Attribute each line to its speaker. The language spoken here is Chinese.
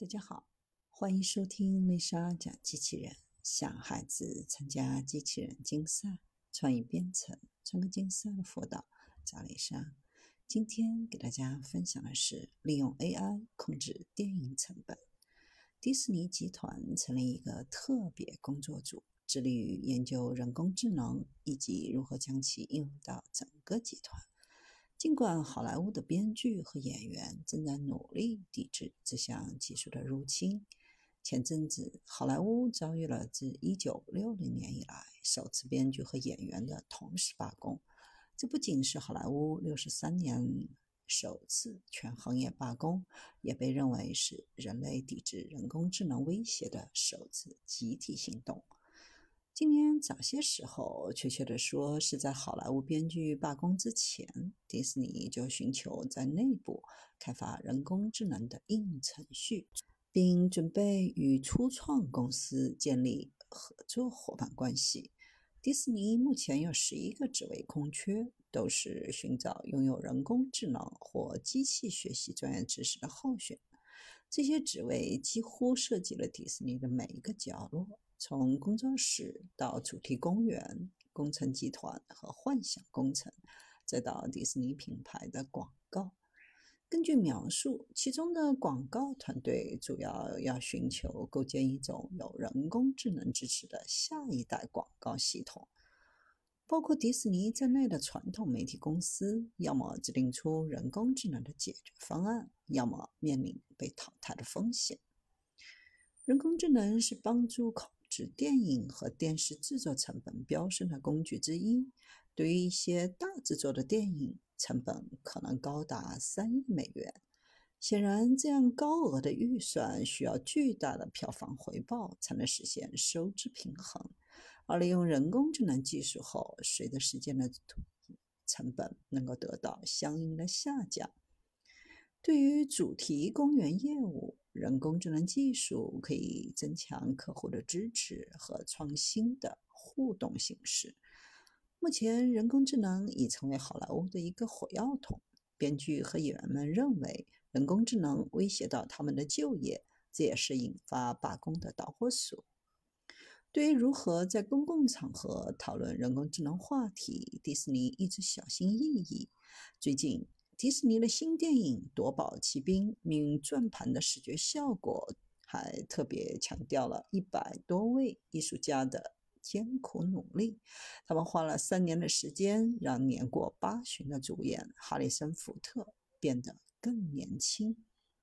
Speaker 1: 大家好，欢迎收听丽莎讲机器人。想孩子参加机器人竞赛、创意编程、创客竞赛的辅导，找丽莎。今天给大家分享的是利用 AI 控制电影成本。迪士尼集团成立一个特别工作组，致力于研究人工智能以及如何将其应用到整个集团。尽管好莱坞的编剧和演员正在努力抵制这项技术的入侵，前阵子好莱坞遭遇了自1960年以来首次编剧和演员的同时罢工。这不仅是好莱坞63年首次全行业罢工，也被认为是人类抵制人工智能威胁的首次集体行动。今年早些时候，确切地说是在好莱坞编剧罢工之前，迪士尼就寻求在内部开发人工智能的应用程序，并准备与初创公司建立合作伙伴关系。迪士尼目前有十一个职位空缺，都是寻找拥有人工智能或机器学习专业知识的候选人。这些职位几乎涉及了迪士尼的每一个角落。从工作室到主题公园、工程集团和幻想工程，再到迪士尼品牌的广告。根据描述，其中的广告团队主要要寻求构建一种有人工智能支持的下一代广告系统。包括迪士尼在内的传统媒体公司，要么制定出人工智能的解决方案，要么面临被淘汰的风险。人工智能是帮助控制电影和电视制作成本飙升的工具之一。对于一些大制作的电影，成本可能高达三亿美元。显然，这样高额的预算需要巨大的票房回报才能实现收支平衡。而利用人工智能技术后，随着时间的推移，成本能够得到相应的下降。对于主题公园业务，人工智能技术可以增强客户的支持和创新的互动形式。目前，人工智能已成为好莱坞的一个火药桶。编剧和演员们认为，人工智能威胁到他们的就业，这也是引发罢工的导火索。对于如何在公共场合讨论人工智能话题，迪士尼一直小心翼翼。最近，迪士尼的新电影《夺宝奇兵：命运转盘》的视觉效果，还特别强调了一百多位艺术家的艰苦努力。他们花了三年的时间，让年过八旬的主演哈里森·福特变得更年轻。